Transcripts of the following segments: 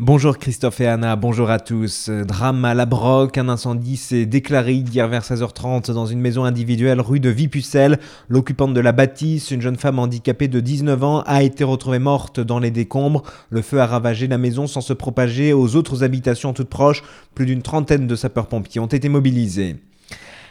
Bonjour Christophe et Anna, bonjour à tous. Drame à la Broque, un incendie s'est déclaré hier vers 16h30 dans une maison individuelle rue de Vipucelle. L'occupante de la bâtisse, une jeune femme handicapée de 19 ans, a été retrouvée morte dans les décombres. Le feu a ravagé la maison sans se propager aux autres habitations toutes proches. Plus d'une trentaine de sapeurs-pompiers ont été mobilisés.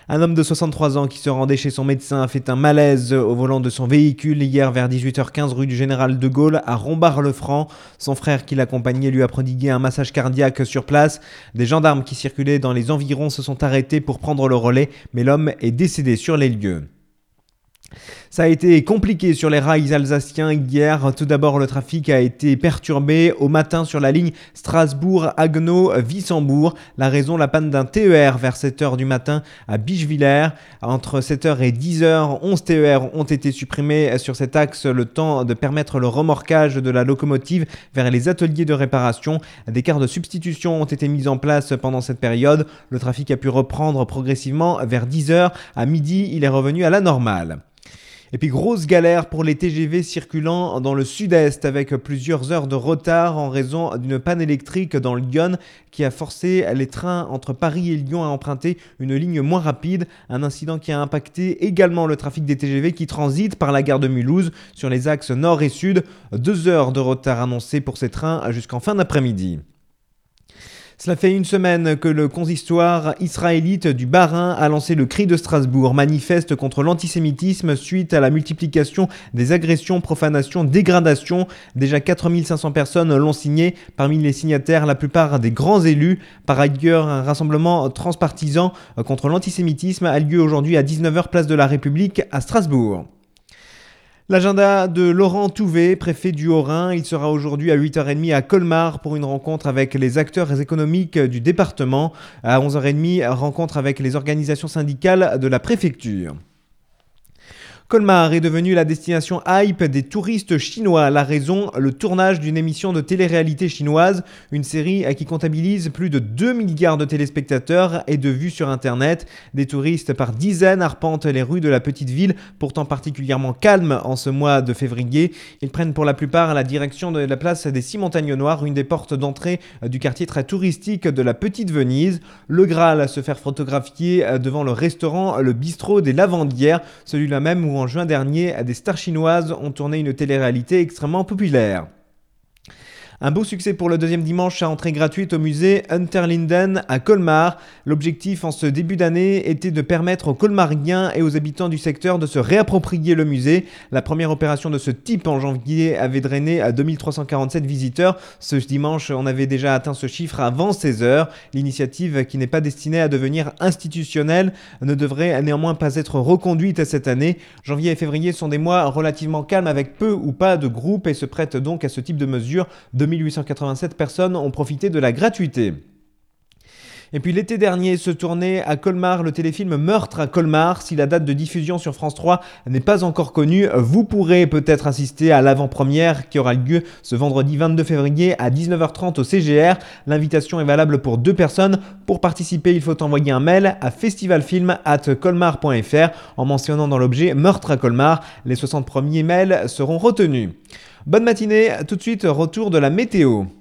Un homme de 63 ans qui se rendait chez son médecin a fait un malaise au volant de son véhicule hier vers 18h15 rue du Général de Gaulle à Rombard-le-Franc. Son frère qui l'accompagnait lui a prodigué un massage cardiaque sur place. Des gendarmes qui circulaient dans les environs se sont arrêtés pour prendre le relais, mais l'homme est décédé sur les lieux. Ça a été compliqué sur les rails alsaciens hier. Tout d'abord, le trafic a été perturbé au matin sur la ligne Strasbourg-Agno-Wissembourg. La raison, la panne d'un TER vers 7h du matin à Bichevillers. Entre 7h et 10h, 11 TER ont été supprimés sur cet axe, le temps de permettre le remorquage de la locomotive vers les ateliers de réparation. Des quarts de substitution ont été mis en place pendant cette période. Le trafic a pu reprendre progressivement vers 10h. À midi, il est revenu à la normale. Et puis grosse galère pour les TGV circulant dans le sud-est avec plusieurs heures de retard en raison d'une panne électrique dans Lyon qui a forcé les trains entre Paris et Lyon à emprunter une ligne moins rapide. Un incident qui a impacté également le trafic des TGV qui transitent par la gare de Mulhouse sur les axes nord et sud. Deux heures de retard annoncées pour ces trains jusqu'en fin d'après-midi. Cela fait une semaine que le consistoire israélite du Bas-Rhin a lancé le cri de Strasbourg, manifeste contre l'antisémitisme suite à la multiplication des agressions, profanations, dégradations. Déjà 4500 personnes l'ont signé, parmi les signataires la plupart des grands élus. Par ailleurs, un rassemblement transpartisan contre l'antisémitisme a lieu aujourd'hui à 19h place de la République à Strasbourg. L'agenda de Laurent Touvet, préfet du Haut-Rhin, il sera aujourd'hui à 8h30 à Colmar pour une rencontre avec les acteurs économiques du département. À 11h30, rencontre avec les organisations syndicales de la préfecture. Colmar est devenu la destination hype des touristes chinois. La raison, le tournage d'une émission de télé-réalité chinoise, une série qui comptabilise plus de 2 milliards de téléspectateurs et de vues sur Internet. Des touristes par dizaines arpentent les rues de la petite ville, pourtant particulièrement calme en ce mois de février. Ils prennent pour la plupart la direction de la place des Six Montagnes Noires, une des portes d'entrée du quartier très touristique de la Petite Venise. Le Graal se faire photographier devant le restaurant Le Bistrot des Lavandières, celui-là même où en juin dernier, des stars chinoises ont tourné une télé-réalité extrêmement populaire. Un beau succès pour le deuxième dimanche à entrée gratuite au musée Unterlinden à Colmar. L'objectif en ce début d'année était de permettre aux Colmariens et aux habitants du secteur de se réapproprier le musée. La première opération de ce type en janvier avait drainé à 2347 visiteurs. Ce dimanche, on avait déjà atteint ce chiffre avant 16 heures. L'initiative, qui n'est pas destinée à devenir institutionnelle, ne devrait néanmoins pas être reconduite cette année. Janvier et février sont des mois relativement calmes avec peu ou pas de groupes et se prêtent donc à ce type de mesures de 2887 personnes ont profité de la gratuité. Et puis l'été dernier se tournait à Colmar le téléfilm Meurtre à Colmar. Si la date de diffusion sur France 3 n'est pas encore connue, vous pourrez peut-être assister à l'avant-première qui aura lieu ce vendredi 22 février à 19h30 au CGR. L'invitation est valable pour deux personnes. Pour participer, il faut envoyer un mail à festivalfilm@colmar.fr en mentionnant dans l'objet Meurtre à Colmar. Les 60 premiers mails seront retenus. Bonne matinée, tout de suite retour de la météo.